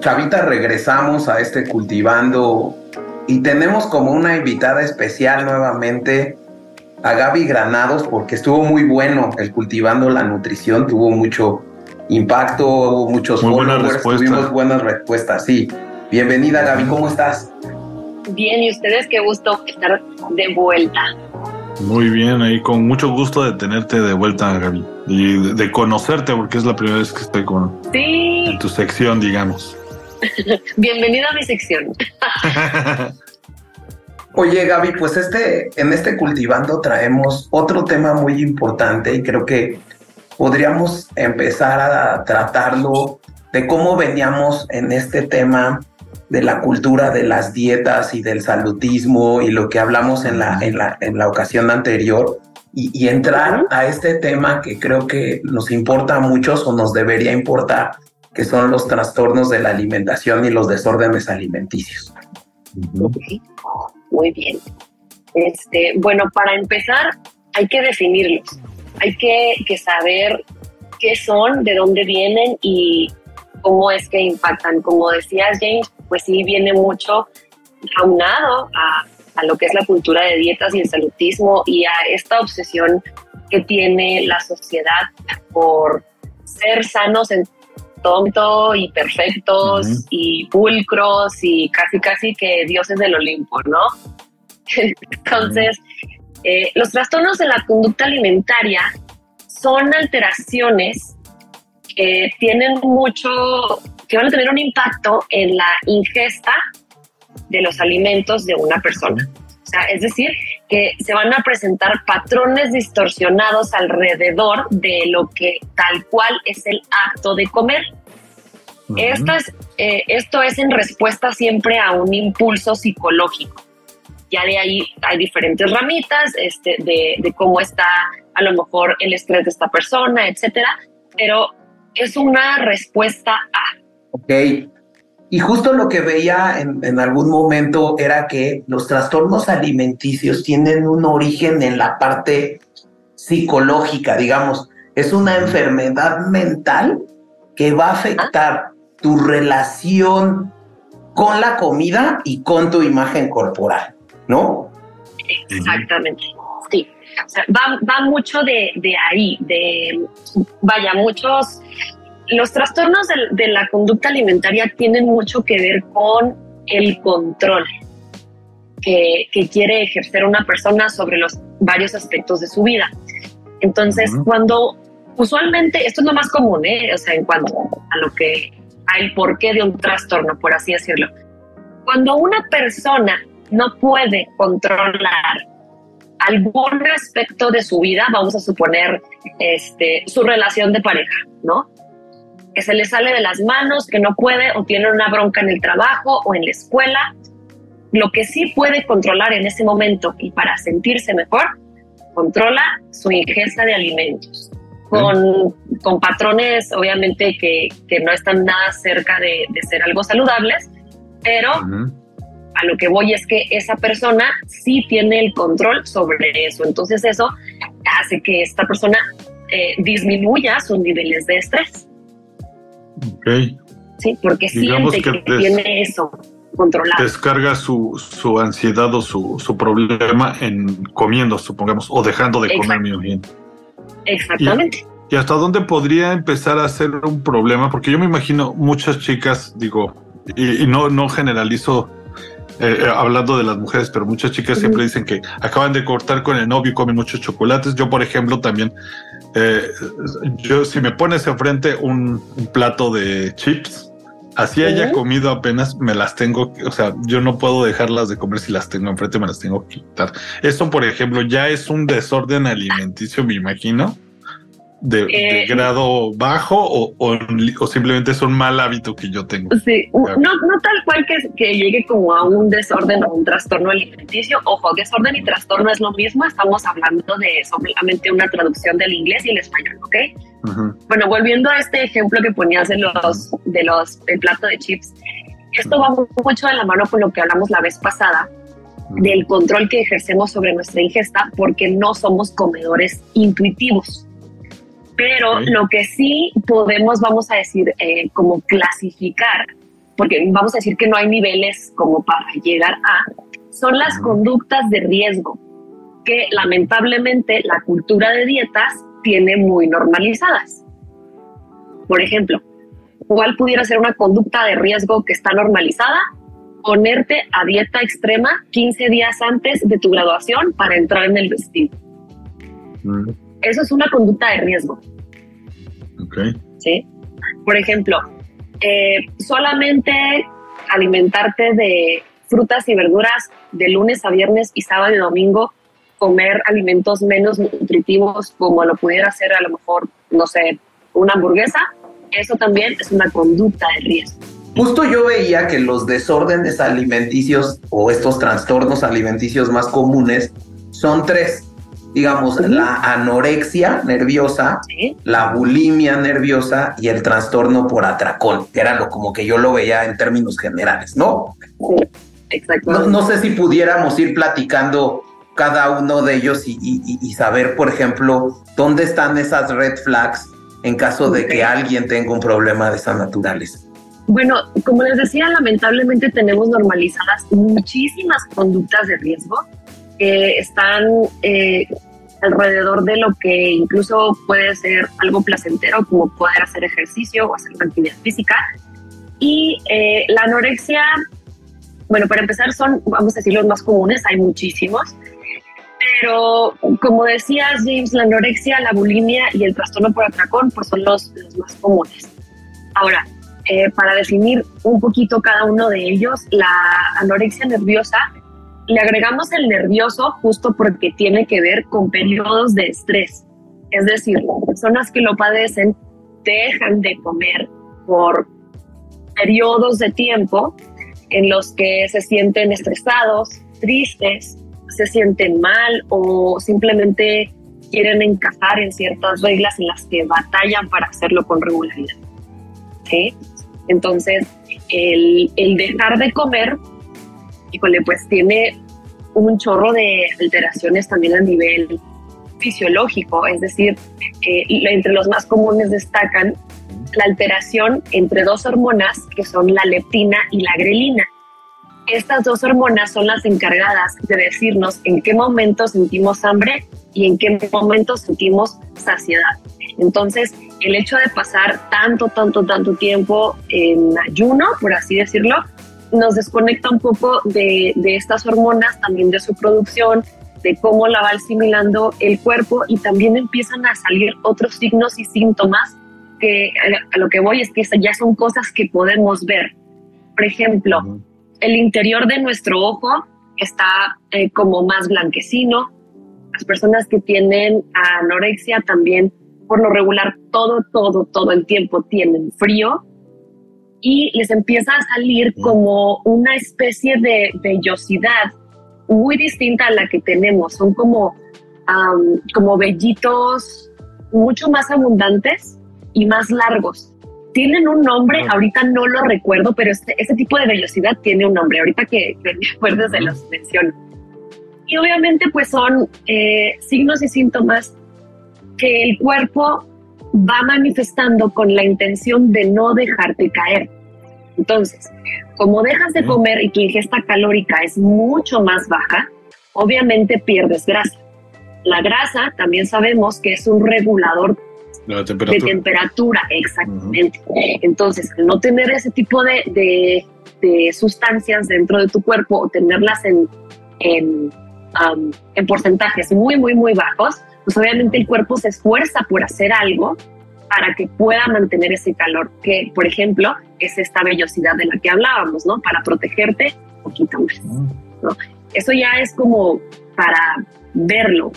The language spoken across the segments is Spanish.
Chavita, regresamos a este cultivando y tenemos como una invitada especial nuevamente a Gaby Granados porque estuvo muy bueno el cultivando la nutrición, tuvo mucho impacto, hubo muchos muy followers, tuvimos buenas respuestas, sí. Bienvenida Gaby, ¿cómo estás? Bien, y ustedes qué gusto estar de vuelta. Muy bien, ahí con mucho gusto de tenerte de vuelta, Gaby, y de, conocerte, porque es la primera vez que estoy con en tu sección, digamos. Bienvenido a mi sección. Oye, Gaby, pues este, en este cultivando traemos otro tema muy importante y creo que podríamos empezar a tratarlo de cómo veníamos en este tema de la cultura de las dietas y del salutismo y lo que hablamos en la, en la, en la ocasión anterior y, entrar a este tema que creo que nos importa a muchos o nos debería importar, que son los trastornos de la alimentación y los desórdenes alimenticios. Muy bien. Este, bueno, para empezar, hay que definirlos. Hay que, que saber qué son, de dónde vienen y cómo es que impactan. Como decías, James, pues sí viene mucho aunado a, a lo que es la cultura de dietas y el salutismo y a esta obsesión que tiene la sociedad por ser sanos en tonto y perfectos y pulcros y casi casi que dioses del Olimpo, ¿no? Entonces, eh, los trastornos de la conducta alimentaria son alteraciones que tienen mucho, que van a tener un impacto en la ingesta de los alimentos de una persona. Sea, es decir, que se van a presentar patrones distorsionados alrededor de lo que tal cual es el acto de comer. esto, es, eh, esto es en respuesta siempre a un impulso psicológico. Ya de ahí hay diferentes ramitas este, de, de cómo está a lo mejor el estrés de esta persona, etcétera, pero es una respuesta a. Ok. Y justo lo que veía en, algún momento era que los trastornos alimenticios tienen un origen en la parte psicológica, digamos. Es una enfermedad mental que va a afectar tu relación con la comida y con tu imagen corporal, ¿no? Exactamente, sí. O sea, va, mucho de, de ahí, de, vaya, muchos los trastornos de, la conducta alimentaria tienen mucho que ver con el control que, quiere ejercer una persona sobre los varios aspectos de su vida. Entonces, cuando usualmente, esto es lo más común, ¿eh? o sea, en cuanto a lo que, al porqué de un trastorno, por así decirlo. Cuando una persona no puede controlar algún aspecto de su vida, vamos a suponer este, su relación de pareja, ¿no? Que se le sale de las manos, que no puede o tiene una bronca en el trabajo o en la escuela. Lo que sí puede controlar en ese momento y para sentirse mejor, controla su ingesta de alimentos. Con, con patrones obviamente que, que, no están nada cerca de, de ser algo saludables, pero a lo que voy es que esa persona sí tiene el control sobre eso. Entonces eso hace que esta persona eh, disminuya sus niveles de estrés. Ok. Sí, porque siente que, tiene eso controlado. Descarga su, su ansiedad o su, su, problema en comiendo, supongamos, o dejando de comer bien. Exactamente. Y, hasta dónde podría empezar a ser un problema? Porque yo me imagino muchas chicas, digo, y, no, no generalizo eh, eh, hablando de las mujeres, pero muchas chicas siempre dicen que acaban de cortar con el novio y comen muchos chocolates. Yo, por ejemplo, también eh, yo, si me pones enfrente un, plato de chips, así haya comido apenas, me las tengo, o sea, yo no puedo dejarlas de comer si las tengo enfrente, me las tengo que quitar. Esto, por ejemplo, ya es un desorden alimenticio, me imagino de, eh, grado bajo o, o, simplemente es un mal hábito que yo tengo? Sí, no, no tal cual que, que llegue como a un desorden o un trastorno alimenticio. Ojo, desorden y trastorno es lo mismo, estamos hablando de solamente una traducción del inglés y el español, ¿ok? Bueno, volviendo a este ejemplo que ponías de los, de los, el plato de chips, esto va mucho de la mano con lo que hablamos la vez pasada, del control que ejercemos sobre nuestra ingesta porque no somos comedores intuitivos. Pero lo que sí podemos, vamos a decir, eh, como clasificar porque vamos a decir que no hay niveles como para llegar a, son las conductas de riesgo que lamentablemente la cultura de dietas tiene muy normalizadas. Por ejemplo, ¿cuál pudiera ser una conducta de riesgo que está normalizada? Ponerte a dieta extrema 15 días antes de tu graduación para entrar en el vestido. Mm. Eso es una conducta de riesgo. Okay. ¿Sí? Por ejemplo, eh, solamente alimentarte de frutas y verduras de lunes a viernes y sábado y domingo, comer alimentos menos nutritivos como lo pudiera hacer a lo mejor, no sé, una hamburguesa, eso también es una conducta de riesgo. Justo yo veía que los desórdenes alimenticios o estos trastornos alimenticios más comunes son tres digamos, la anorexia nerviosa, la bulimia nerviosa y el trastorno por atracón, que era lo como que yo lo veía en términos generales, ¿no? Sí, exacto. No, sé si pudiéramos ir platicando cada uno de ellos y, saber, por ejemplo, dónde están esas red flags en caso de que alguien tenga un problema de esa naturaleza. Bueno, como les decía, lamentablemente tenemos normalizadas muchísimas conductas de riesgo que están eh, alrededor de lo que incluso puede ser algo placentero, como poder hacer ejercicio o hacer actividad física. Y eh, la anorexia, bueno, para empezar son, vamos a decir, los más comunes, hay muchísimos. Pero como decías, James, la anorexia, la bulimia y el trastorno por atracón, pues son los, los más comunes. Ahora, eh, para definir un poquito cada uno de ellos, la anorexia nerviosa le agregamos el nervioso justo porque tiene que ver con periodos de estrés. Es decir, personas que lo padecen dejan de comer por periodos de tiempo en los que se sienten estresados, tristes, se sienten mal o simplemente quieren encajar en ciertas reglas en las que batallan para hacerlo con regularidad. Entonces, el, el dejar de comer híjole, pues tiene un chorro de alteraciones también a nivel fisiológico, es decir, eh, entre los más comunes destacan la alteración entre dos hormonas que son la leptina y la grelina. Estas dos hormonas son las encargadas de decirnos en qué momento sentimos hambre y en qué momento sentimos saciedad. Entonces, el hecho de pasar tanto, tanto, tanto tiempo en ayuno, por así decirlo, nos desconecta un poco de, estas hormonas, también de su producción, de cómo la va asimilando el cuerpo y también empiezan a salir otros signos y síntomas que a lo que voy es que ya son cosas que podemos ver. Por ejemplo, el interior de nuestro ojo está eh, como más blanquecino. Las personas que tienen anorexia también, por lo regular, todo, todo, todo el tiempo tienen frío y les empieza a salir como una especie de vellosidad muy distinta a la que tenemos. Son como, como vellitos mucho más abundantes y más largos. Tienen un nombre, ahorita no lo recuerdo, pero este, este tipo de vellosidad tiene un nombre. Ahorita que, me acuerdes de los menciono. Y obviamente pues son eh, signos y síntomas que el cuerpo va manifestando con la intención de no dejarte caer. Entonces, como dejas de comer y tu ingesta calórica es mucho más baja, obviamente pierdes grasa. La grasa también sabemos que es un regulador de temperatura, exactamente. Entonces, al no tener ese tipo de, sustancias dentro de tu cuerpo o tenerlas en, en, en porcentajes muy, muy, muy bajos, pues obviamente el cuerpo se esfuerza por hacer algo para que pueda mantener ese calor, que por ejemplo es esta vellosidad de la que hablábamos, ¿no? Para protegerte un poquito más, ¿no? Eso ya es como para verlo.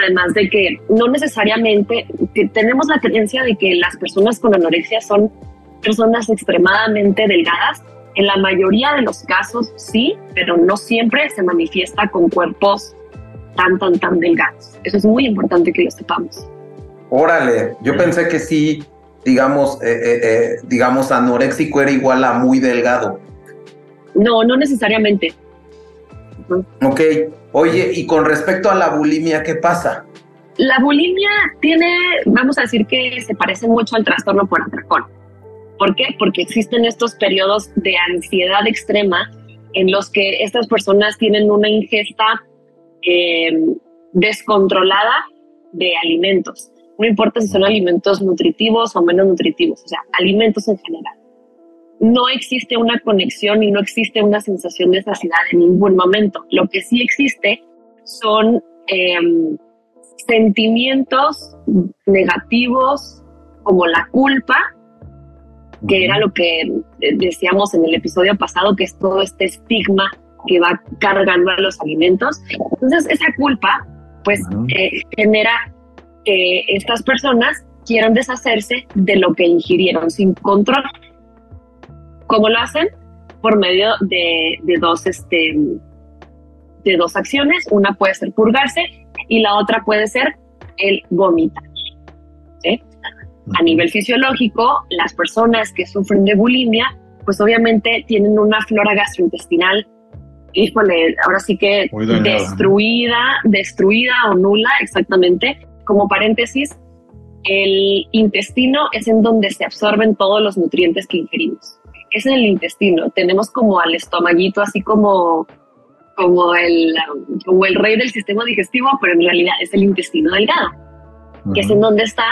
Además de que no necesariamente tenemos la creencia de que las personas con anorexia son personas extremadamente delgadas. En la mayoría de los casos sí, pero no siempre se manifiesta con cuerpos tan, tan, tan delgados. Eso es muy importante que lo sepamos. Órale, yo pensé que sí, digamos, eh, eh, eh, digamos, anoréxico era igual a muy delgado. No, no necesariamente. Ok, oye, y con respecto a la bulimia, ¿qué pasa? La bulimia tiene, vamos a decir que se parece mucho al trastorno por atracón. ¿Por qué? Porque existen estos periodos de ansiedad extrema en los que estas personas tienen una ingesta eh, descontrolada de alimentos. No importa si son alimentos nutritivos o menos nutritivos, o sea, alimentos en general. No existe una conexión y no existe una sensación de saciedad en ningún momento. Lo que sí existe son em, sentimientos negativos como la culpa, que era lo que eh, decíamos en el episodio pasado, que es todo este estigma que va cargando a los alimentos. Entonces, esa culpa, pues, eh, genera que estas personas quieran deshacerse de lo que ingirieron sin control. ¿Cómo lo hacen? Por medio de, de dos, este, de dos acciones. Una puede ser purgarse y la otra puede ser el vomitar. A nivel fisiológico, las personas que sufren de bulimia, pues obviamente tienen una flora gastrointestinal, híjole, ahora sí que destruida, destruida o nula exactamente. Como paréntesis, el intestino es en donde se absorben todos los nutrientes que ingerimos. Es en el intestino. Tenemos como al estomaguito, así como, como, el, como el rey del sistema digestivo, pero en realidad es el intestino delgado, que es en donde está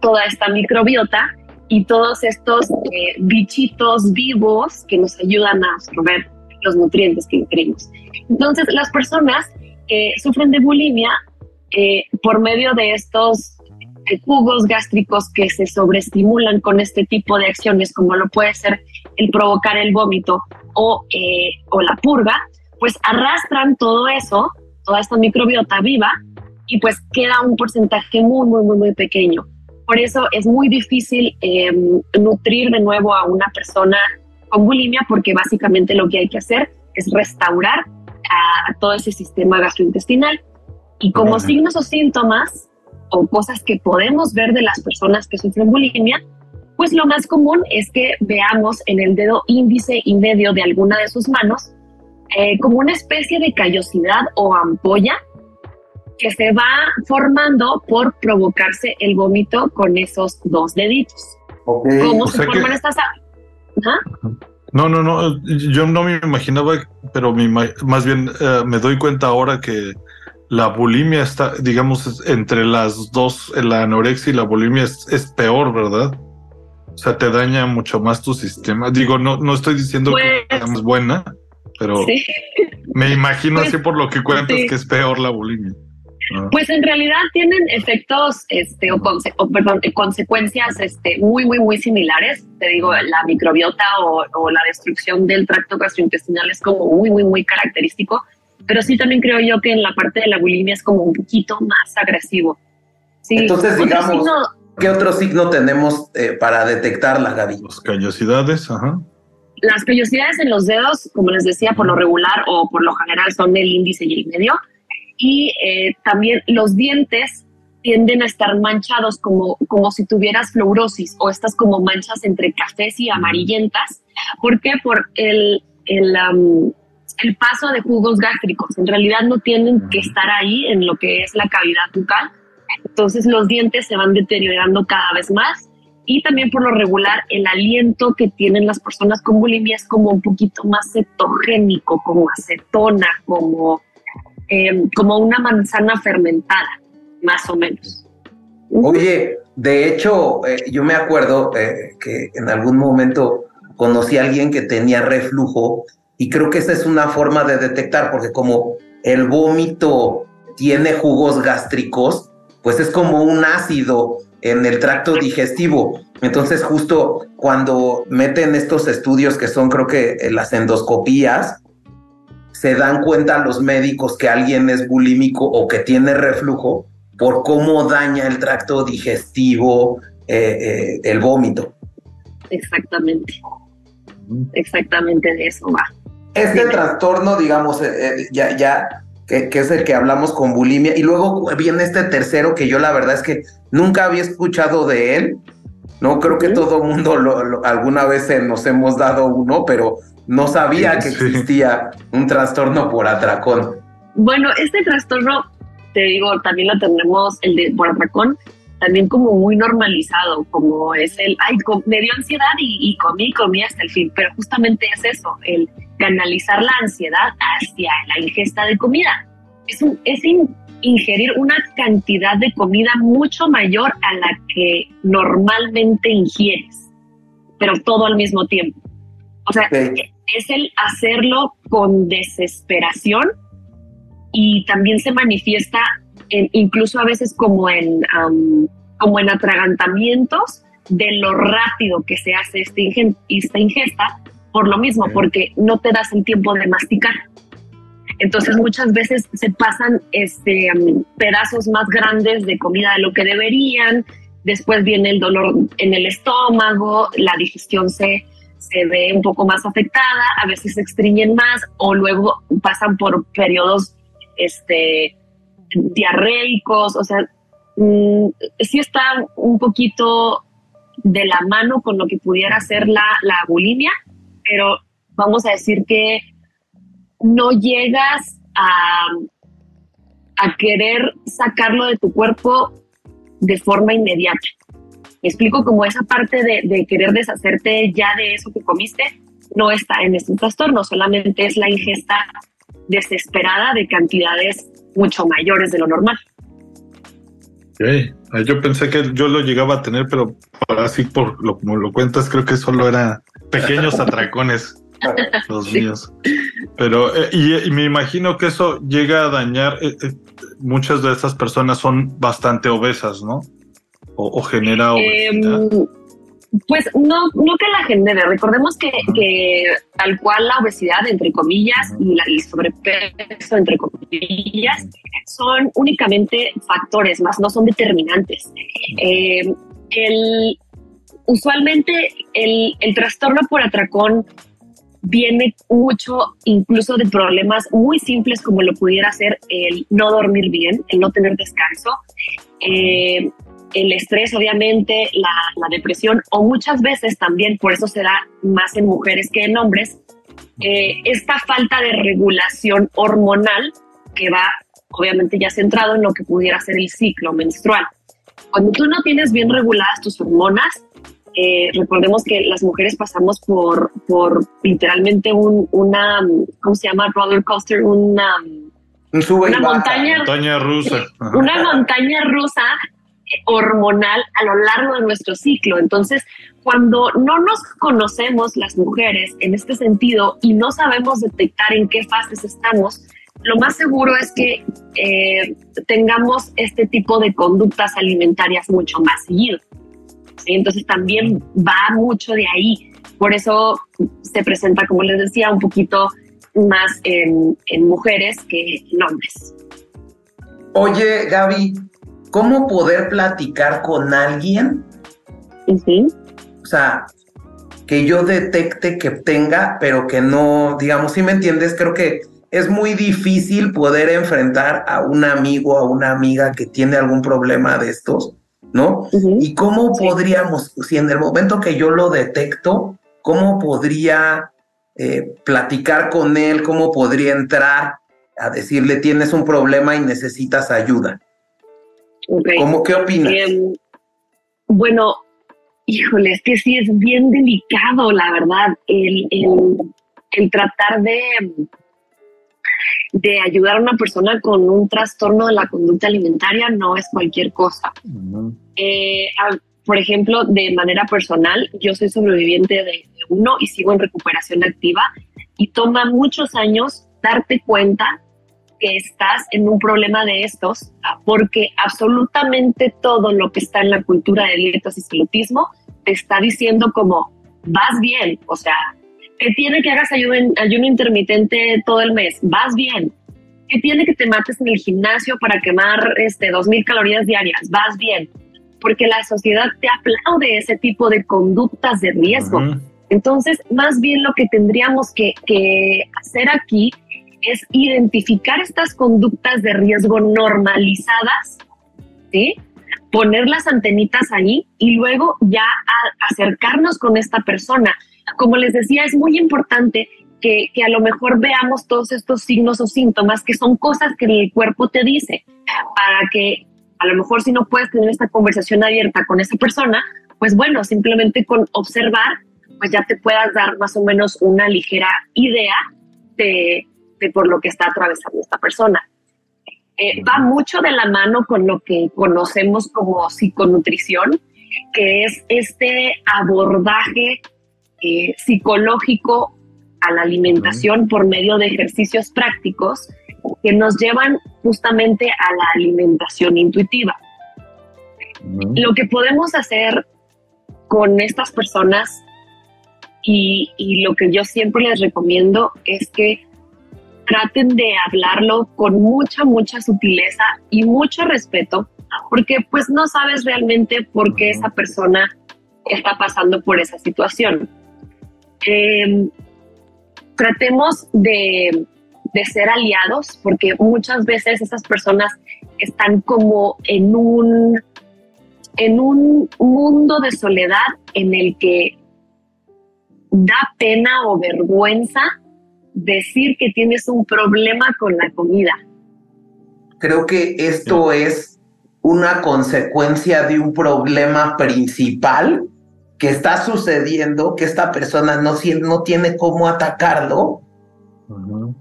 toda esta microbiota y todos estos eh, bichitos vivos que nos ayudan a absorber los nutrientes que ingerimos. Entonces, las personas que sufren de bulimia, eh, por medio de estos eh, jugos gástricos que se sobreestimulan con este tipo de acciones, como lo puede ser el provocar el vómito o, o la purga, pues arrastran todo eso, toda esta microbiota viva, y pues queda un porcentaje muy, muy, muy, muy pequeño por eso es muy difícil em, nutrir de nuevo a una persona con bulimia porque básicamente lo que hay que hacer es restaurar a, todo ese sistema gastrointestinal. Y como signos o síntomas o cosas que podemos ver de las personas que sufren bulimia, pues lo más común es que veamos en el dedo índice y medio de alguna de sus manos eh, como una especie de callosidad o ampolla que se va formando por provocarse el vómito con esos dos deditos. ¿Cómo se forman estas? No, no, no, yo no me imaginaba, pero más bien eh, me doy cuenta ahora que la bulimia está, digamos, entre las dos, la anorexia y la bulimia es, peor, ¿verdad? O sea, te daña mucho más tu sistema. Digo, no, no estoy diciendo que es pues buena, pero me imagino pues así por lo que cuentas que es peor la bulimia. Pues en realidad tienen efectos, este, o, perdón, consecuencias, este, muy, muy, muy similares. Te digo, la microbiota o, la destrucción del tracto gastrointestinal es como muy, muy, muy característico. Pero sí también creo yo que en la parte de la bulimia es como un poquito más agresivo. Entonces, digamos, ¿qué otro signo tenemos eh, para detectar la Gaby? Las callosidades, ajá. Las callosidades en los dedos, como les decía, por lo regular o por lo general son el índice y el medio y eh, también los dientes tienden a estar manchados como, como si tuvieras fluorosis o estas como manchas entre cafés y amarillentas. ¿Por qué? Por el, el, el paso de jugos gástricos. En realidad no tienen que estar ahí en lo que es la cavidad bucal. Entonces los dientes se van deteriorando cada vez más y también por lo regular el aliento que tienen las personas con bulimia es como un poquito más cetogénico, como acetona, como Em, como una manzana fermentada, más o menos. Oye, de hecho, eh, yo me acuerdo eh, que en algún momento conocí a alguien que tenía reflujo y creo que esa es una forma de detectar, porque como el vómito tiene jugos gástricos, pues es como un ácido en el tracto digestivo. Entonces, justo cuando meten estos estudios que son, creo que las endoscopías, se dan cuenta los médicos que alguien es bulímico o que tiene reflujo por cómo daña el tracto digestivo, eh, eh, el vómito. Exactamente. Exactamente de eso va. Este trastorno, digamos, eh, ya, ya que, es el que hablamos con bulimia, y luego viene este tercero que yo la verdad es que nunca había escuchado de él. No creo que todo el mundo alguna vez nos hemos dado uno, pero no sabía que existía un trastorno por atracón. Bueno, este trastorno, te digo, también lo tenemos, el de por atracón, también como muy normalizado, como es el, ay, me dio ansiedad y, comí, comí hasta el fin, pero justamente es eso, el canalizar la ansiedad hacia la ingesta de comida. Es, un, es ingerir una cantidad de comida mucho mayor a la que normalmente ingieres, pero todo al mismo tiempo. O sea, es el hacerlo con desesperación y también se manifiesta incluso a veces como en, como en atragantamientos de lo rápido que se hace este esta ingesta, por lo mismo, porque no te das el tiempo de masticar. Entonces muchas veces se pasan este, pedazos más grandes de comida de lo que deberían, después viene el dolor en el estómago, la digestión se, se ve un poco más afectada, a veces se extriñen más o luego pasan por periodos este, diarreicos, o sea, mm, sí está un poquito de la mano con lo que pudiera ser la, la bulimia, pero vamos a decir que no llegas a, a querer sacarlo de tu cuerpo de forma inmediata. Me explico como esa parte de, de, querer deshacerte ya de eso que comiste no está en este trastorno, solamente es la ingesta desesperada de cantidades mucho mayores de lo normal. Yo pensé que yo lo llegaba a tener, pero así por lo como lo cuentas, creo que solo era pequeños atracones los míos. Pero, eh, y, me imagino que eso llega a dañar, eh, eh, muchas de esas personas son bastante obesas, ¿no? O, genera obesidad. Em, pues no, no que la genere. Recordemos que, que tal cual la obesidad, entre comillas, y la, el sobrepeso, entre comillas, son únicamente factores, más no son determinantes. Eh, el, usualmente el, el trastorno por atracón viene mucho incluso de problemas muy simples como lo pudiera ser el no dormir bien, el no tener descanso, eh, el estrés, obviamente, la, depresión, o muchas veces también, por eso se da más en mujeres que en hombres, eh, esta falta de regulación hormonal que va, obviamente, ya centrado en lo que pudiera ser el ciclo menstrual. Cuando tú no tienes bien reguladas tus hormonas, eh, recordemos que las mujeres pasamos por, por literalmente un, una, ¿cómo se llama? Roller coaster, una, una montaña, montaña rusa. Una montaña rusa hormonal a lo largo de nuestro ciclo. Entonces, cuando no nos conocemos las mujeres en este sentido y no sabemos detectar en qué fases estamos, lo más seguro es que eh, tengamos este tipo de conductas alimentarias mucho más seguido. Entonces también va mucho de ahí. Por eso se presenta, como les decía, un poquito más en, en mujeres que en hombres. Oye, Gaby, cómo poder platicar con alguien. O sea, que yo detecte que tenga, pero que no, digamos, si me entiendes, creo que es muy difícil poder enfrentar a un amigo, a una amiga que tiene algún problema de estos, ¿no? Y cómo podríamos, si en el momento que yo lo detecto, cómo podría eh, platicar con él, cómo podría entrar a decirle tienes un problema y necesitas ayuda. ¿Cómo qué opinas? Em, bueno, híjole, es que sí es bien delicado, la verdad, el, el, tratar de, de ayudar a una persona con un trastorno de la conducta alimentaria no es cualquier cosa. Eh, por ejemplo, de manera personal, yo soy sobreviviente de uno y sigo en recuperación activa y toma muchos años darte cuenta que estás en un problema de estos, porque absolutamente todo lo que está en la cultura de dietas y salutismo te está diciendo como, vas bien, o sea, que tiene que hagas ayuno, ayuno intermitente todo el mes, vas bien, que tiene que te mates en el gimnasio para quemar este, 2.000 calorías diarias, vas bien, porque la sociedad te aplaude ese tipo de conductas de riesgo. Entonces, más bien lo que tendríamos que, que hacer aquí es identificar estas conductas de riesgo normalizadas, ¿sí? poner las antenitas ahí y luego ya acercarnos con esta persona. Como les decía, es muy importante que, que, a lo mejor veamos todos estos signos o síntomas que son cosas que el cuerpo te dice para que A lo mejor si no puedes tener esta conversación abierta con esa persona, pues bueno, simplemente con observar, pues ya te puedas dar más o menos una ligera idea de, de por lo que está atravesando esta persona. Eh, va mucho de la mano con lo que conocemos como psiconutrición, que es este abordaje eh, psicológico a la alimentación por medio de ejercicios prácticos que nos llevan justamente a la alimentación intuitiva. Lo que podemos hacer con estas personas y, y, lo que yo siempre les recomiendo es que traten de hablarlo con mucha, mucha sutileza y mucho respeto, porque pues no sabes realmente por qué esa persona está pasando por esa situación. Em, tratemos de, de ser aliados, porque muchas veces esas personas están como en un, en un mundo de soledad en el que da pena o vergüenza decir que tienes un problema con la comida. Creo que esto es una consecuencia de un problema principal que está sucediendo, que esta persona no, no tiene cómo atacarlo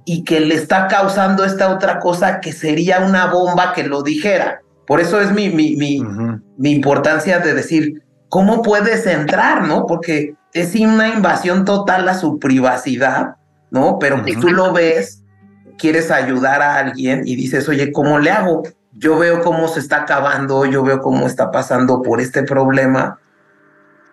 y que le está causando esta otra cosa que sería una bomba que lo dijera. Por eso es mi, mi, mi, mi importancia de decir, ¿cómo puedes entrar? ¿No? Porque es una invasión total a su privacidad ¿no? Pero tú lo ves, quieres ayudar a alguien y dices, oye, ¿cómo le hago? Yo veo cómo se está acabando, yo veo cómo está pasando por este problema.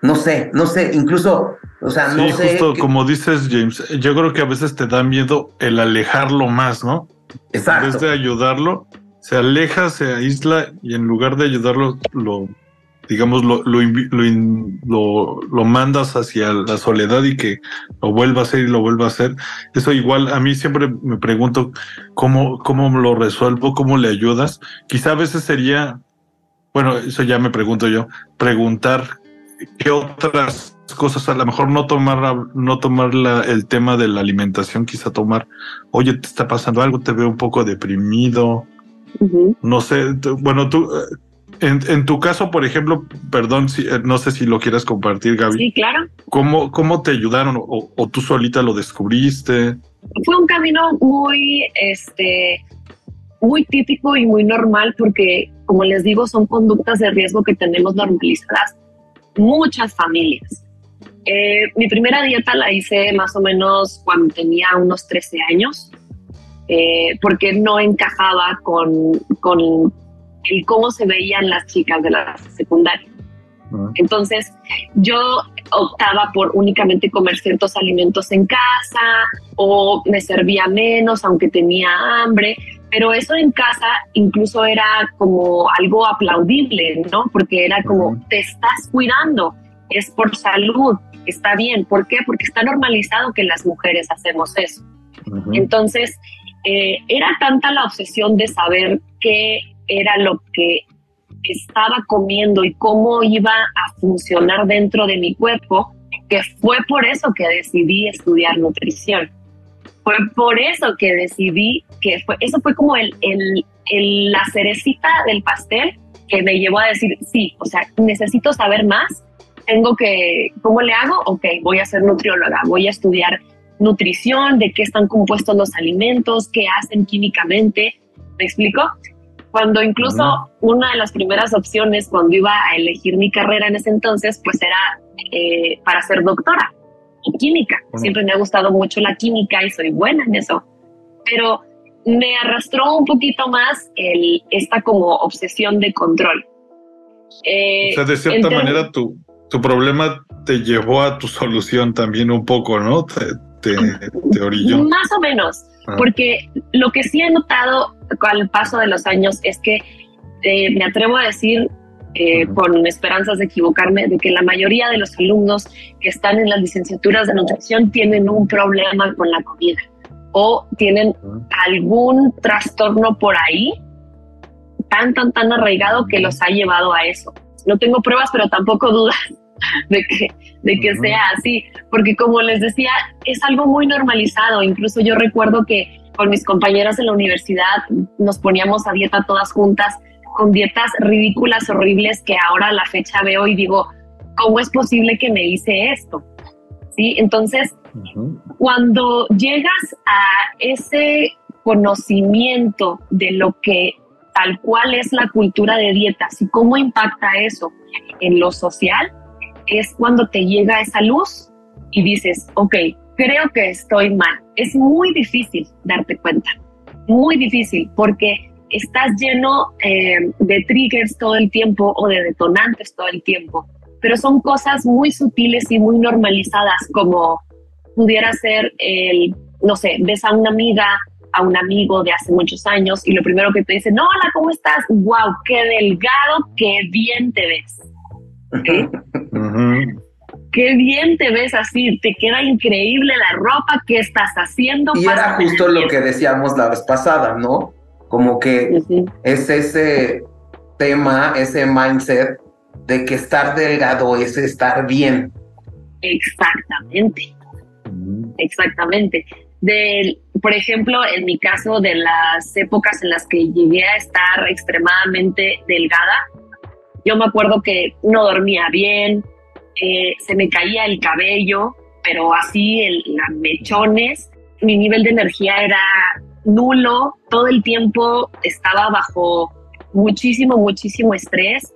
No sé, no sé, incluso, o sea, no sé. Justo como dices, James, yo creo que a veces te da miedo el alejarlo más, ¿no? Exacto. En vez de ayudarlo, se aleja, se aísla y en lugar de ayudarlo, lo, digamos, lo, lo, lo, lo, mandas hacia la soledad y que lo vuelva a hacer y lo vuelva a hacer. Eso igual, a mí siempre me pregunto cómo, cómo lo resuelvo, cómo le ayudas. Quizá a veces sería, bueno, eso ya me pregunto yo, preguntar qué otras cosas, a lo mejor no tomar, no tomar la, el tema de la alimentación, quizá tomar, oye, te está pasando algo, te veo un poco deprimido. No sé, bueno, tú, en, tu caso, por ejemplo, perdón, si, eh, no sé si lo quieras compartir, Gaby. Sí, claro. ¿Cómo, cómo te ayudaron o, tú solita lo descubriste? Fue un camino muy, este, muy típico y muy normal porque, como les digo, son conductas de riesgo que tenemos normalizadas muchas familias. Eh, mi primera dieta la hice más o menos cuando tenía unos 13 años, eh, porque no encajaba con, con el cómo se veían las chicas de la secundaria. Entonces, yo optaba por únicamente comer ciertos alimentos en casa o me servía menos aunque tenía hambre, pero eso en casa incluso era como algo aplaudible, ¿no? Porque era como, te estás cuidando, es por salud, está bien. ¿Por qué? Porque está normalizado que las mujeres hacemos eso. Entonces, eh, era tanta la obsesión de saber qué era lo que estaba comiendo y cómo iba a funcionar dentro de mi cuerpo, que fue por eso que decidí estudiar nutrición. Fue por eso que decidí que fue, eso fue como el, el, la cerecita del pastel que me llevó a decir, sí, o sea, necesito saber más, tengo que, ¿cómo le hago? Ok, voy a ser nutrióloga, voy a estudiar nutrición, de qué están compuestos los alimentos, qué hacen químicamente, ¿me explico? Cuando incluso una de las primeras opciones cuando iba a elegir mi carrera en ese entonces, pues era eh, para ser doctora química. Siempre me ha gustado mucho la química y soy buena en eso. Pero me arrastró un poquito más el, esta como obsesión de control. Eh, o sea, de cierta manera tu, tu problema te llevó a tu solución también un poco, ¿no? Te, te, te orilló. Más o menos, ah. porque lo que sí he notado al paso de los años es que eh, me atrevo a decir eh, con esperanzas de equivocarme, de que la mayoría de los alumnos que están en las licenciaturas de nutrición tienen un problema con la comida o tienen algún trastorno por ahí tan, tan, tan arraigado que los ha llevado a eso. No tengo pruebas, pero tampoco dudas de que, de que sea así, porque como les decía, es algo muy normalizado. Incluso yo recuerdo que con mis compañeras en la universidad nos poníamos a dieta todas juntas con dietas ridículas, horribles, que ahora a la fecha veo y digo, ¿cómo es posible que me hice esto? ¿Sí? Entonces, cuando llegas a ese conocimiento de lo que tal cual es la cultura de dietas y cómo impacta eso en lo social, es cuando te llega esa luz y dices, ok, creo que estoy mal. Es muy difícil darte cuenta, muy difícil, porque estás lleno eh, de triggers todo el tiempo o de detonantes todo el tiempo, pero son cosas muy sutiles y muy normalizadas como pudiera ser el, no sé, ves a una amiga, a un amigo de hace muchos años y lo primero que te dice, no, hola, ¿cómo estás? ¡Wow! ¡Qué delgado! ¡Qué bien te ves! Qué bien te ves así, te queda increíble la ropa que estás haciendo. Y era justo lo que decíamos la vez pasada, ¿no? Como que es ese tema, ese mindset de que estar delgado es estar bien. Exactamente. Exactamente. De, por ejemplo, en mi caso, de las épocas en las que llegué a estar extremadamente delgada, yo me acuerdo que no dormía bien, eh, se me caía el cabello, pero así, el, las mechones, mi nivel de energía era nulo, todo el tiempo estaba bajo muchísimo, muchísimo estrés,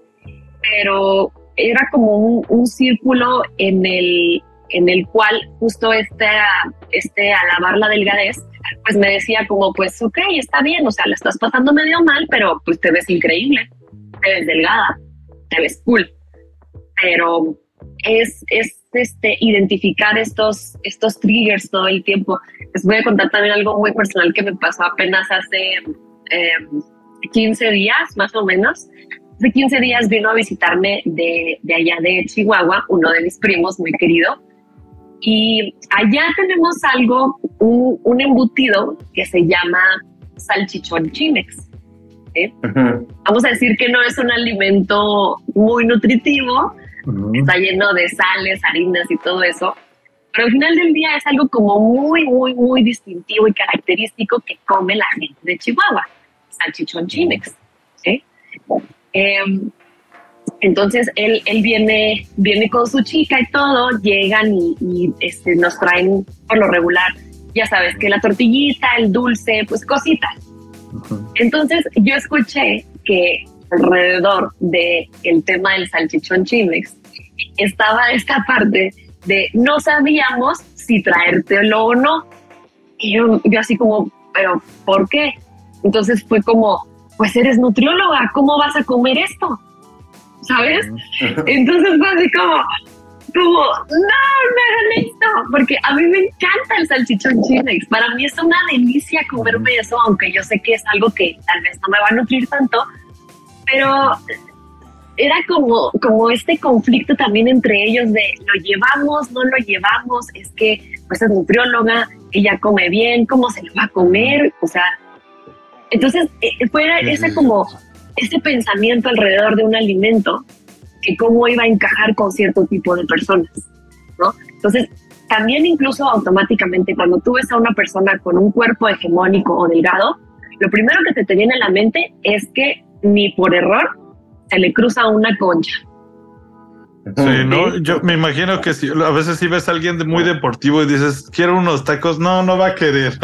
pero era como un, círculo en el, en el cual justo este, este alabar la delgadez, pues me decía como, pues ok, está bien, o sea, la estás pasando medio mal, pero pues te ves increíble, te ves delgada, te ves cool, pero es, es este, identificar estos, estos triggers todo el tiempo. Les voy a contar también algo muy personal que me pasó apenas hace 15 em, días, más o menos. Hace 15 días vino a visitarme de, de allá de Chihuahua, uno de mis primos muy querido. Y allá tenemos algo, un, un embutido que se llama salchichón chimex. Vamos a decir que no es un alimento muy nutritivo, está lleno de sales, harinas y todo eso. Pero al final del día es algo como muy, muy, muy distintivo y característico que come la gente de Chihuahua, salchichón chimex. Em, entonces él, él viene, viene con su chica y todo, llegan y, este, nos traen por lo regular, ya sabes, que la tortillita, el dulce, pues cositas. Entonces yo escuché que alrededor del el tema del salchichón chimex, estaba esta parte de no sabíamos si traértelo o no. Y yo, así como, pero ¿por qué? Entonces fue como, pues eres nutrióloga, ¿cómo vas a comer esto? ¿Sabes? Entonces fue así como, como, no, me hagan esto, porque a mí me encanta el salchichón chimex. Para mí es una delicia comerme eso, aunque yo sé que es algo que tal vez no me va a nutrir tanto, pero era como, como este conflicto también entre ellos de lo llevamos, no lo llevamos, es que pues es nutrióloga, ella come bien, ¿cómo se lo va a comer? O sea, entonces eh, fue ese como, ese pensamiento alrededor de un alimento que cómo iba a encajar con cierto tipo de personas, ¿no? Entonces, también incluso automáticamente cuando tú ves a una persona con un cuerpo hegemónico o delgado, lo primero que te, te viene a la mente es que ni por error se le cruza una concha. Sí, no, yo me imagino que si a veces si ves a alguien muy deportivo y dices, quiero unos tacos, no, no va a querer.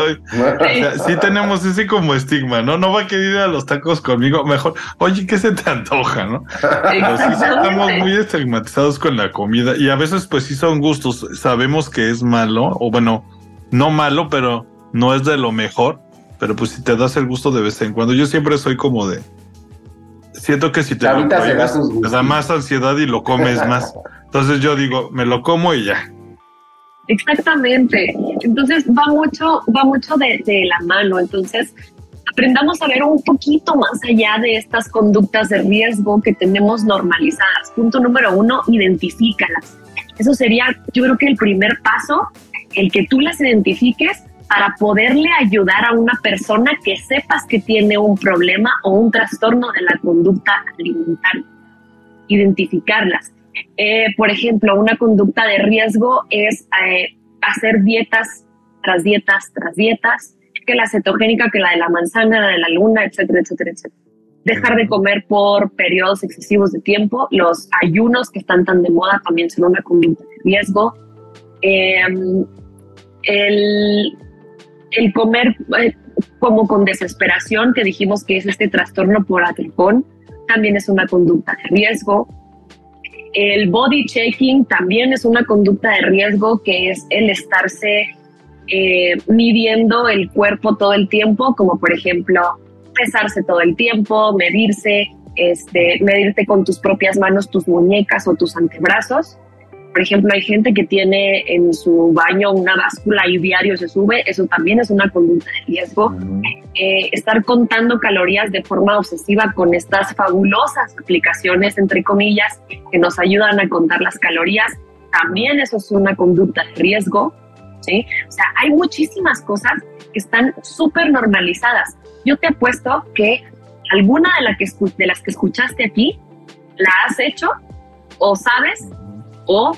sí tenemos ese como estigma, ¿no? No va a querer ir a los tacos conmigo, mejor, oye, ¿qué se te antoja, no? estamos muy estigmatizados con la comida y a veces pues sí son gustos, sabemos que es malo, o bueno, no malo, pero no es de lo mejor, pero pues si te das el gusto de vez en cuando, yo siempre soy como de, siento que si te lo te da más ansiedad y lo comes más. Entonces yo digo, me lo como y ya. Exactamente. Entonces va mucho, va mucho de, la mano. Entonces aprendamos a ver un poquito más allá de estas conductas de riesgo que tenemos normalizadas. Punto número uno, identifícalas. Eso sería, yo creo que el primer paso, el que tú las identifiques para poderle ayudar a una persona que sepas que tiene un problema o un trastorno de la conducta alimentaria. Identificarlas. Eh, por ejemplo, una conducta de riesgo es eh, hacer dietas tras dietas tras dietas, que la cetogénica, que la de la manzana, la de la luna, etcétera, etcétera, etcétera. dejar de comer por periodos excesivos de tiempo. Los ayunos que están tan de moda también son una conducta de riesgo. Em, el, el, comer eh, como con desesperación, que dijimos que es este trastorno por atracón, también es una conducta de riesgo. El body checking también es una conducta de riesgo, que es el estarse eh, midiendo el cuerpo todo el tiempo, como por ejemplo pesarse todo el tiempo, medirse, este, medirte con tus propias manos tus muñecas o tus antebrazos. Por ejemplo, hay gente que tiene en su baño una báscula y diario se sube, eso también es una conducta de riesgo. Eh, estar contando calorías de forma obsesiva con estas fabulosas aplicaciones, entre comillas, que nos ayudan a contar las calorías, también eso es una conducta de riesgo. ¿sí? O sea, hay muchísimas cosas que están súper normalizadas. Yo te apuesto que alguna de, la que, de las que escuchaste aquí la has hecho o sabes o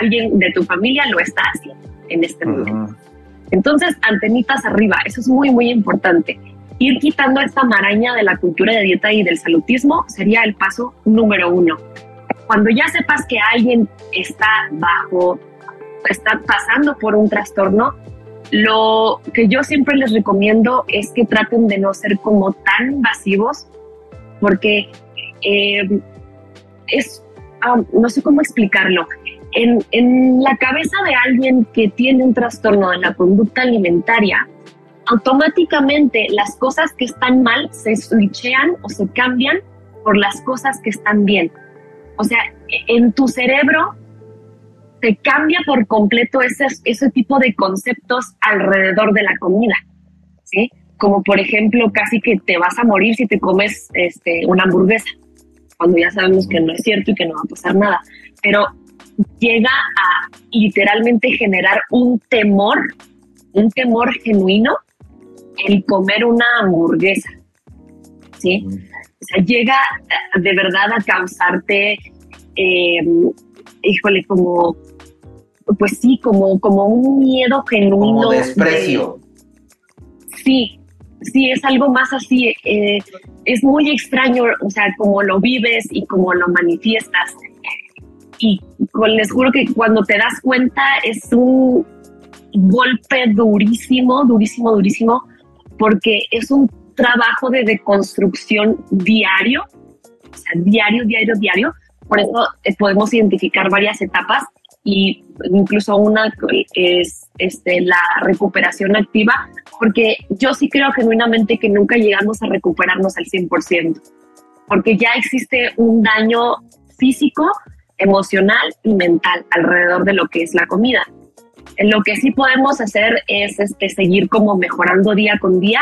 alguien de tu familia lo está haciendo en este momento. Entonces, antenitas arriba, eso es muy, muy importante. Ir quitando esta maraña de la cultura de dieta y del salutismo sería el paso número uno. Cuando ya sepas que alguien está bajo, está pasando por un trastorno, lo que yo siempre les recomiendo es que traten de no ser como tan invasivos, porque eh, es no sé cómo explicarlo. En, en, la cabeza de alguien que tiene un trastorno de la conducta alimentaria, automáticamente las cosas que están mal se switchean o se cambian por las cosas que están bien. O sea, en tu cerebro te cambia por completo ese, ese tipo de conceptos alrededor de la comida, ¿sí? Como por ejemplo, casi que te vas a morir si te comes este, una hamburguesa cuando ya sabemos que no es cierto y que no va a pasar nada. Pero llega a literalmente generar un temor, un temor genuino el comer una hamburguesa. ¿Sí? O sea, llega de verdad a causarte, em, híjole, como, pues sí, como, como un miedo genuino. Como desprecio. sí, sí, es algo más así. Eh, es muy extraño, o sea, como lo vives y como lo manifiestas. Y les juro que cuando te das cuenta es un golpe durísimo, durísimo, durísimo, porque es un trabajo de deconstrucción diario, o sea, diario, diario, diario. Por eso eh, podemos identificar varias etapas y incluso una es este, la recuperación activa, porque yo sí creo genuinamente que nunca llegamos a recuperarnos al 100%, porque ya existe un daño físico, emocional y mental alrededor de lo que es la comida. Lo que sí podemos hacer es este, seguir como mejorando día con día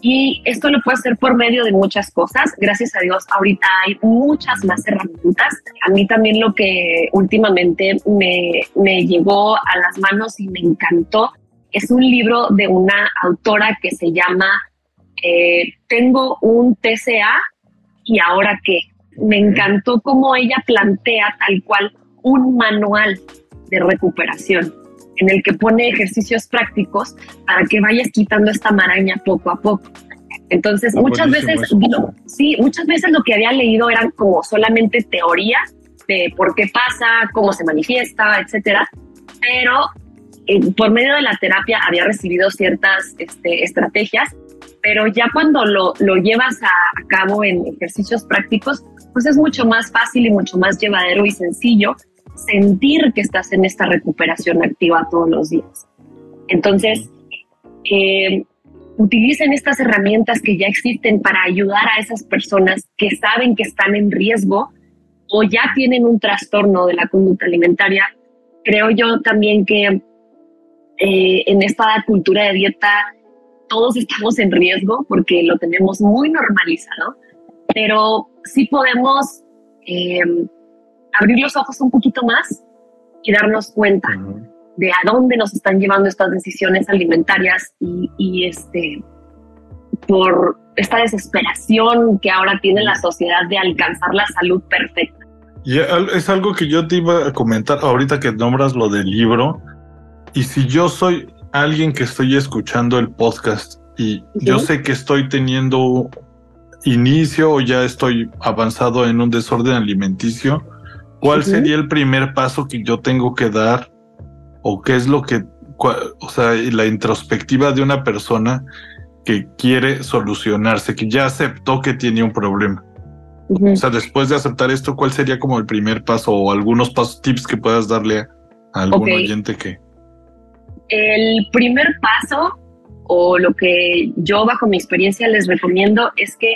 y esto lo puede hacer por medio de muchas cosas. Gracias a Dios, ahorita hay muchas más herramientas. A mí también lo que últimamente me, me llegó a las manos y me encantó es un libro de una autora que se llama eh, Tengo un TCA y ahora qué. Me encantó cómo ella plantea tal cual un manual de recuperación en el que pone ejercicios prácticos para que vayas quitando esta maraña poco a poco. Entonces, muchas veces, sí, muchas veces lo que había leído eran como solamente teoría de por qué pasa, cómo se manifiesta, etcétera, pero eh, por medio de la terapia había recibido ciertas este, estrategias, pero ya cuando lo, lo llevas a, a cabo en ejercicios prácticos, pues es mucho más fácil y mucho más llevadero y sencillo sentir que estás en esta recuperación activa todos los días. Entonces, eh, utilicen estas herramientas que ya existen para ayudar a esas personas que saben que están en riesgo o ya tienen un trastorno de la conducta alimentaria. Creo yo también que eh, en esta cultura de dieta todos estamos en riesgo porque lo tenemos muy normalizado, pero sí podemos eh, abrir los ojos un poquito más y darnos cuenta de a dónde nos están llevando estas decisiones alimentarias y, este por esta desesperación que ahora tiene la sociedad de alcanzar la salud perfecta. Y es algo que yo te iba a comentar ahorita que nombras lo del libro. Y si yo soy alguien que estoy escuchando el podcast y yo sé que estoy teniendo inicio o ya estoy avanzado en un desorden alimenticio, ¿cuál sería el primer paso que yo tengo que dar? ¿O qué es lo que, o sea, la introspectiva de una persona que quiere solucionarse, que ya aceptó que tiene un problema? O sea, después de aceptar esto, ¿cuál sería como el primer paso o algunos pasos, tips que puedas darle a algún oyente que... El primer paso o lo que yo bajo mi experiencia les recomiendo es que,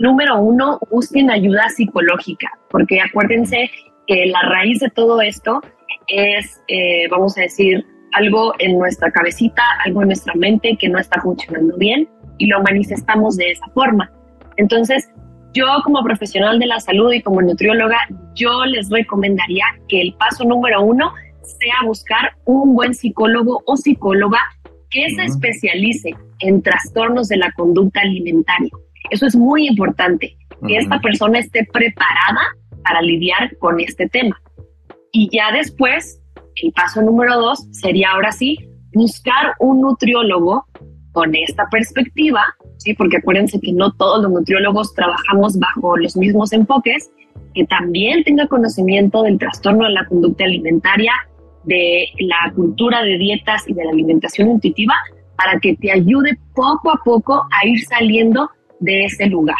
número uno, busquen ayuda psicológica, porque acuérdense que la raíz de todo esto es, eh, vamos a decir, algo en nuestra cabecita, algo en nuestra mente que no está funcionando bien y lo manifestamos de esa forma. Entonces, yo como profesional de la salud y como nutrióloga, yo les recomendaría que el paso número uno sea buscar un buen psicólogo o psicóloga que se especialice en trastornos de la conducta alimentaria. Eso es muy importante, que esta persona esté preparada para lidiar con este tema. Y ya después, el paso número dos sería ahora sí buscar un nutriólogo con esta perspectiva, ¿sí? porque acuérdense que no todos los nutriólogos trabajamos bajo los mismos enfoques, que también tenga conocimiento del trastorno de la conducta alimentaria, de la cultura de dietas y de la alimentación intuitiva para que te ayude poco a poco a ir saliendo de ese lugar.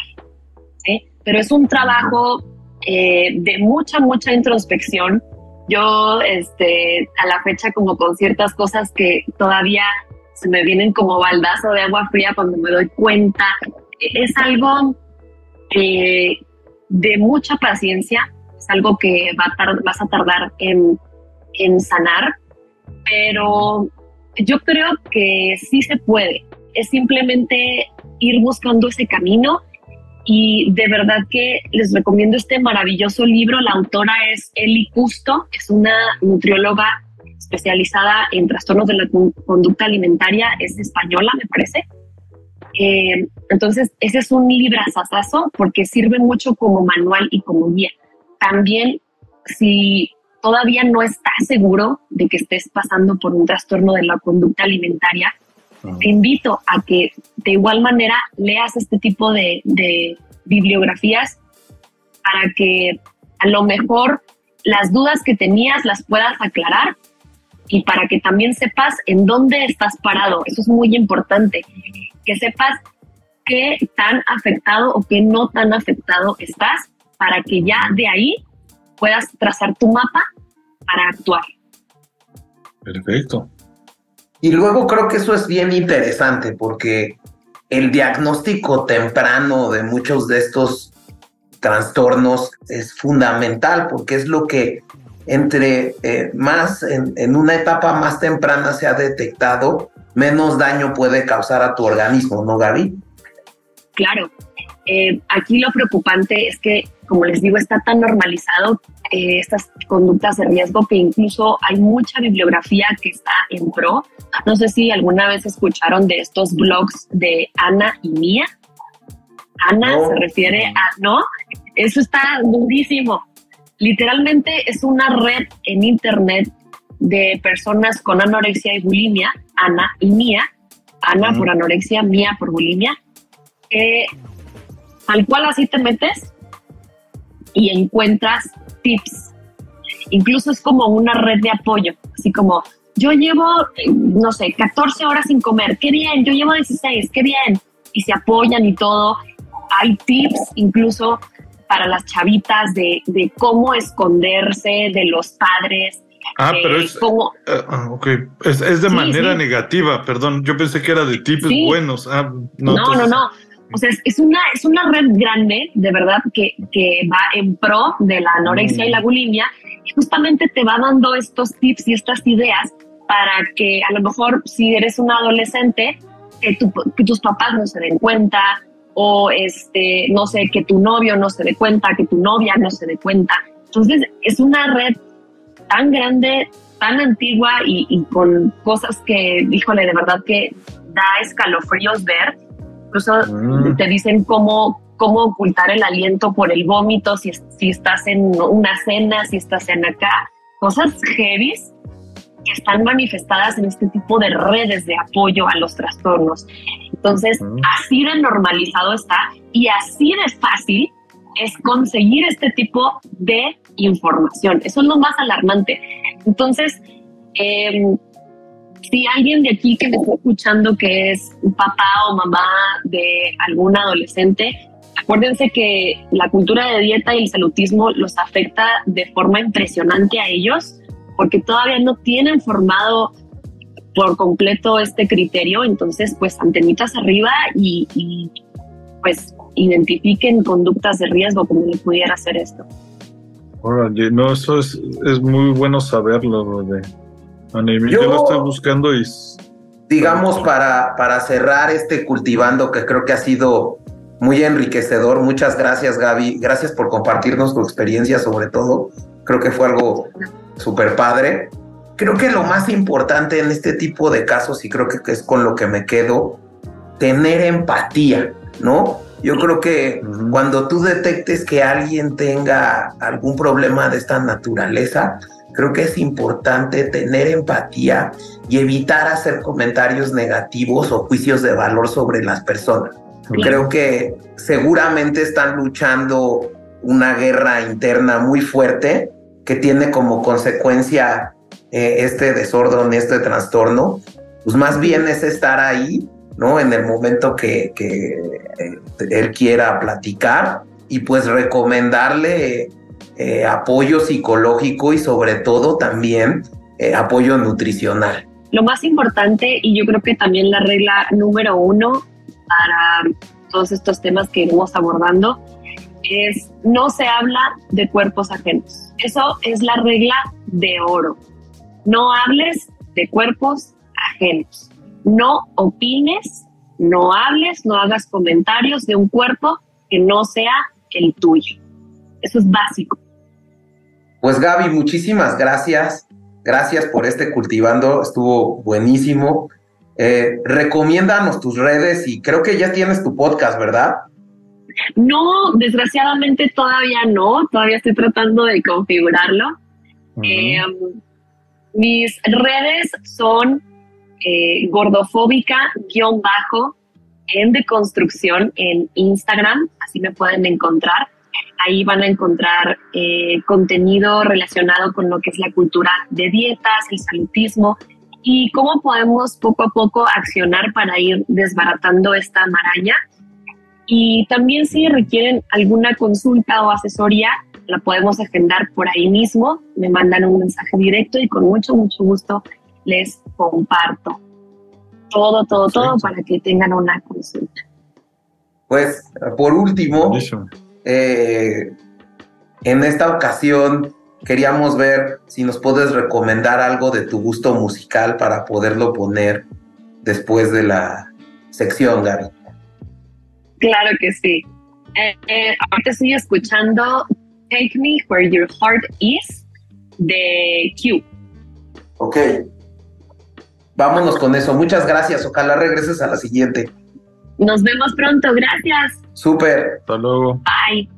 Pero es un trabajo eh, de mucha, mucha introspección. Yo, este, a la fecha, como con ciertas cosas que todavía se me vienen como baldazo de agua fría cuando me doy cuenta, es algo eh, de mucha paciencia, es algo que va a vas a tardar en en sanar, pero yo creo que sí se puede. Es simplemente ir buscando ese camino y de verdad que les recomiendo este maravilloso libro. La autora es Eli Custo, es una nutrióloga especializada en trastornos de la conducta alimentaria, es española, me parece. Eh, entonces, ese es un librazazazo porque sirve mucho como manual y como guía. También, si todavía no estás seguro de que estés pasando por un trastorno de la conducta alimentaria, te invito a que de igual manera leas este tipo de, bibliografías para que a lo mejor las dudas que tenías las puedas aclarar y para que también sepas en dónde estás parado. Eso es muy importante, que sepas qué tan afectado o qué no tan afectado estás para que ya de ahí puedas trazar tu mapa para actuar. Perfecto. Y luego creo que eso es bien interesante porque el diagnóstico temprano de muchos de estos trastornos es fundamental porque es lo que entre eh, más en, una etapa más temprana se ha detectado, menos daño puede causar a tu organismo, ¿no, Gaby? Claro, eh, aquí lo preocupante es que, como les digo, está tan normalizado eh, estas conductas de riesgo que incluso hay mucha bibliografía que está en pro. No sé si alguna vez escucharon de estos blogs de Ana y Mía. Ana se refiere a, ¿no? Eso está durísimo. Literalmente es una red en internet de personas con anorexia y bulimia, Ana y Mía, Ana por anorexia, Mía por bulimia, eh, Tal cual así te metes y encuentras tips. Incluso es como una red de apoyo, así como yo llevo, no sé, 14 horas sin comer, qué bien, yo llevo 16, qué bien. Y se apoyan y todo. Hay tips incluso para las chavitas de, cómo esconderse de los padres. Ah, pero es, eh, ah, es, de manera negativa, perdón. Yo pensé que era de tips buenos. Ah, no, no, no. O sea, es, una, es una red grande, de verdad, que, que va en pro de la anorexia y la bulimia. Y justamente te va dando estos tips y estas ideas para que a lo mejor si eres un adolescente, que, que tus papás no se den cuenta, o este, no sé, que tu novio no se dé cuenta, que tu novia no se dé cuenta. Entonces, es una red tan grande, tan antigua y, y con cosas que, híjole, de verdad que da escalofríos ver Incluso mm. te dicen cómo, cómo ocultar el aliento por el vómito, si, si estás en una cena, si estás en acá. Cosas heavy que están manifestadas en este tipo de redes de apoyo a los trastornos. Entonces, así de normalizado está y así de fácil es conseguir este tipo de información. Eso es lo más alarmante. Entonces, eh, si alguien de aquí que me está escuchando que es papá o mamá de algún adolescente, acuérdense que la cultura de dieta y el salutismo los afecta de forma impresionante a ellos porque todavía no tienen formado por completo este criterio, entonces pues antenitas arriba y, pues identifiquen conductas de riesgo como le pudiera hacer esto. Órale, no, eso es, es muy bueno saberlo, de yo, lo estoy buscando y... Digamos, para, para cerrar este cultivando que creo que ha sido muy enriquecedor. Muchas gracias, Gaby. Gracias por compartirnos tu experiencia, sobre todo. Creo que fue algo súper padre. Creo que lo más importante en este tipo de casos, y creo que es con lo que me quedo, tener empatía, ¿no? Yo creo que cuando tú detectes que alguien tenga algún problema de esta naturaleza, creo que es importante tener empatía y evitar hacer comentarios negativos o juicios de valor sobre las personas. Creo que seguramente están luchando una guerra interna muy fuerte que tiene como consecuencia eh, este desorden, este trastorno. Pues más bien es estar ahí, ¿no? En el momento que, eh, él quiera platicar y pues recomendarle eh, apoyo psicológico y sobre todo también eh, apoyo nutricional. Lo más importante y yo creo que también la regla número uno para todos estos temas que iremos abordando es no se habla de cuerpos ajenos. Eso es la regla de oro. No hables de cuerpos ajenos. No opines, no hables, no hagas comentarios de un cuerpo que no sea el tuyo. Eso es básico. Pues Gaby, muchísimas gracias. Gracias por este cultivando, estuvo buenísimo. Eh, recomiéndanos tus redes y creo que ya tienes tu podcast, ¿verdad? No, desgraciadamente todavía no, todavía estoy tratando de configurarlo. Eh, mis redes son eh, gordofóbica-bajo en deconstrucción en Instagram, así me pueden encontrar. Ahí van a encontrar eh, contenido relacionado con lo que es la cultura de dietas, el salutismo y cómo podemos poco a poco accionar para ir desbaratando esta maraña. Y también si requieren alguna consulta o asesoría, la podemos agendar por ahí mismo. Me mandan un mensaje directo y con mucho, mucho gusto les comparto todo, todo, todo para que tengan una consulta. Pues por último, eh, en esta ocasión queríamos ver si nos puedes recomendar algo de tu gusto musical para poderlo poner después de la sección, Gaby. Claro que sí. Eh, eh, ahorita estoy escuchando Take Me Where Your Heart Is de Q. Ok. Vámonos con eso. Muchas gracias. Ojalá regreses a la siguiente. Nos vemos pronto. Gracias. Súper. Hasta luego. Bye.